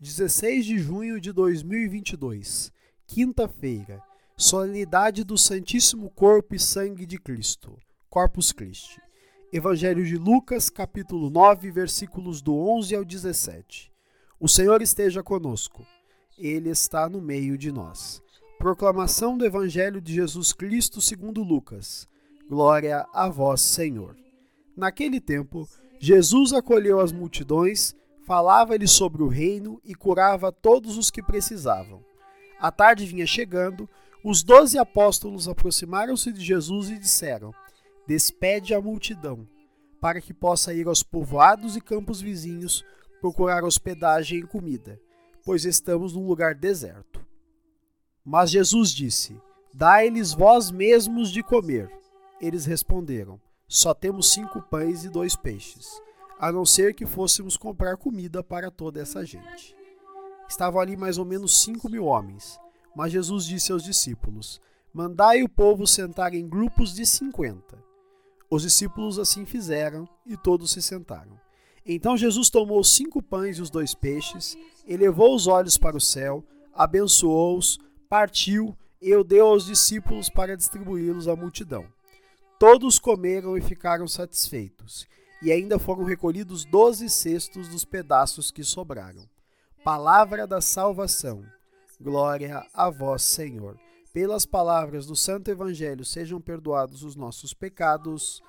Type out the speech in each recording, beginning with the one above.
16 de junho de 2022, quinta-feira, solenidade do Santíssimo Corpo e Sangue de Cristo, Corpus Christi. Evangelho de Lucas, capítulo 9, versículos do 11 ao 17. O Senhor esteja conosco. Ele está no meio de nós. Proclamação do Evangelho de Jesus Cristo segundo Lucas. Glória a vós, Senhor. Naquele tempo, Jesus acolheu as multidões falava-lhe sobre o reino e curava todos os que precisavam. A tarde vinha chegando, os doze apóstolos aproximaram-se de Jesus e disseram: Despede a multidão, para que possa ir aos povoados e campos vizinhos procurar hospedagem e comida, pois estamos num lugar deserto. Mas Jesus disse: Dai-lhes vós mesmos de comer. Eles responderam: Só temos cinco pães e dois peixes a não ser que fôssemos comprar comida para toda essa gente. Estavam ali mais ou menos cinco mil homens, mas Jesus disse aos discípulos: Mandai o povo sentar em grupos de cinquenta. Os discípulos assim fizeram e todos se sentaram. Então Jesus tomou cinco pães e os dois peixes, elevou os olhos para o céu, abençoou-os, partiu e o deu aos discípulos para distribuí-los à multidão. Todos comeram e ficaram satisfeitos e ainda foram recolhidos doze cestos dos pedaços que sobraram. Palavra da salvação. Glória a vós, Senhor. Pelas palavras do Santo Evangelho sejam perdoados os nossos pecados.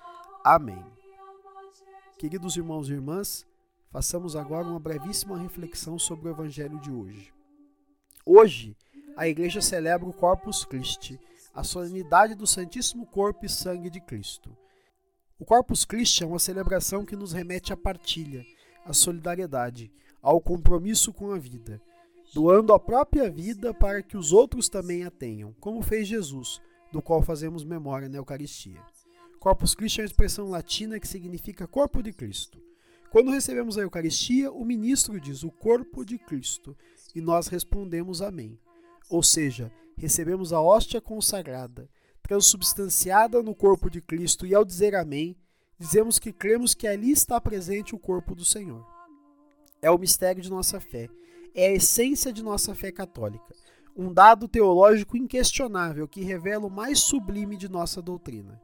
Amém. Queridos irmãos e irmãs, façamos agora uma brevíssima reflexão sobre o Evangelho de hoje. Hoje, a Igreja celebra o Corpus Christi, a solenidade do Santíssimo Corpo e Sangue de Cristo. O Corpus Christi é uma celebração que nos remete à partilha, à solidariedade, ao compromisso com a vida, doando a própria vida para que os outros também a tenham, como fez Jesus, do qual fazemos memória na Eucaristia. Corpus Christi é uma expressão latina que significa corpo de Cristo. Quando recebemos a Eucaristia, o ministro diz o corpo de Cristo e nós respondemos Amém. Ou seja, recebemos a hóstia consagrada, transubstanciada no corpo de Cristo, e ao dizer Amém, dizemos que cremos que ali está presente o corpo do Senhor. É o mistério de nossa fé, é a essência de nossa fé católica, um dado teológico inquestionável que revela o mais sublime de nossa doutrina.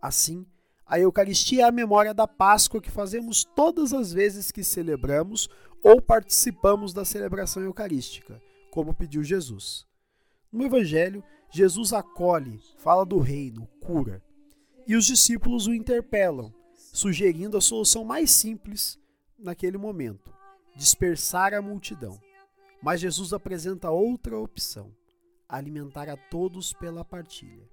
Assim, a Eucaristia é a memória da Páscoa que fazemos todas as vezes que celebramos ou participamos da celebração eucarística, como pediu Jesus. No Evangelho, Jesus acolhe, fala do reino, cura. E os discípulos o interpelam, sugerindo a solução mais simples naquele momento: dispersar a multidão. Mas Jesus apresenta outra opção: alimentar a todos pela partilha.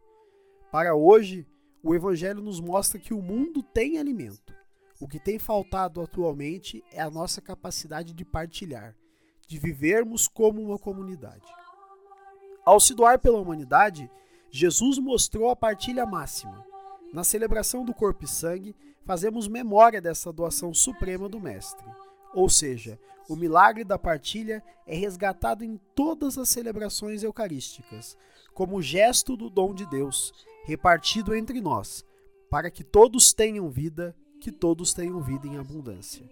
Para hoje, o Evangelho nos mostra que o mundo tem alimento. O que tem faltado atualmente é a nossa capacidade de partilhar, de vivermos como uma comunidade. Ao se doar pela humanidade, Jesus mostrou a partilha máxima. Na celebração do corpo e sangue, fazemos memória dessa doação suprema do Mestre. Ou seja, o milagre da partilha é resgatado em todas as celebrações eucarísticas, como gesto do dom de Deus, repartido entre nós, para que todos tenham vida, que todos tenham vida em abundância.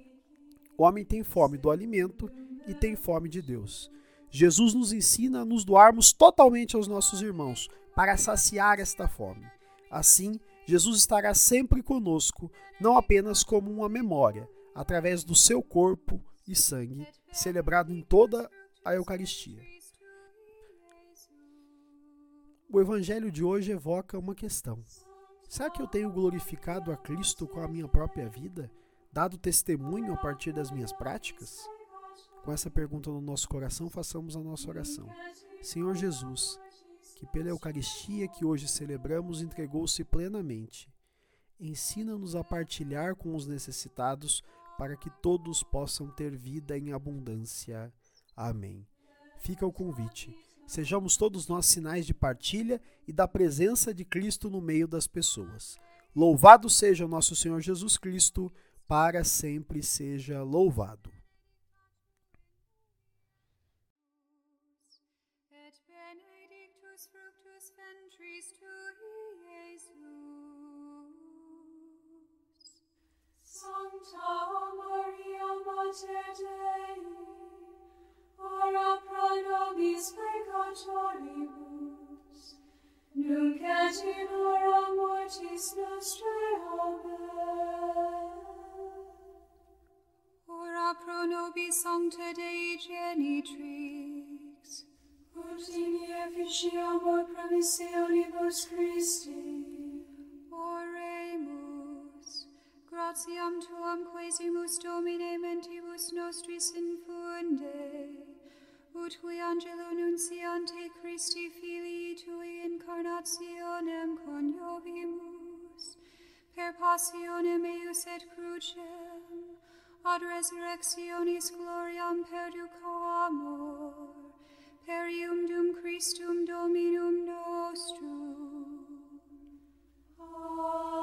O homem tem fome do alimento e tem fome de Deus. Jesus nos ensina a nos doarmos totalmente aos nossos irmãos para saciar esta fome. Assim, Jesus estará sempre conosco, não apenas como uma memória, através do seu corpo e sangue, celebrado em toda a Eucaristia. O Evangelho de hoje evoca uma questão: será que eu tenho glorificado a Cristo com a minha própria vida, dado testemunho a partir das minhas práticas? Com essa pergunta no nosso coração, façamos a nossa oração. Senhor Jesus, que pela Eucaristia que hoje celebramos entregou-se plenamente. ensina-nos a partilhar com os necessitados, para que todos possam ter vida em abundância. Amém. Fica o convite. Sejamos todos nós sinais de partilha e da presença de Cristo no meio das pessoas. Louvado seja o nosso Senhor Jesus Cristo, para sempre seja louvado. Fructus ventris tui, Jesus. Sancta Maria Mater Dei, ora pro nobis peccatoribus, nunc et in hora mortis nostrae. Amen. Ora pro nobis sancta Dei genitrix. Efficiamur promissionibus Christi. Oremus. Gratiam tuam quesimus Domine mentibus nostris infunde. Ut qui angelo nunciante Christi filii tui incarnationem coniovimus. Per passionem eius et crucem. Ad resurrectionis gloriam perducamur. Per ium dum Christum Dominum nostrum. Amen.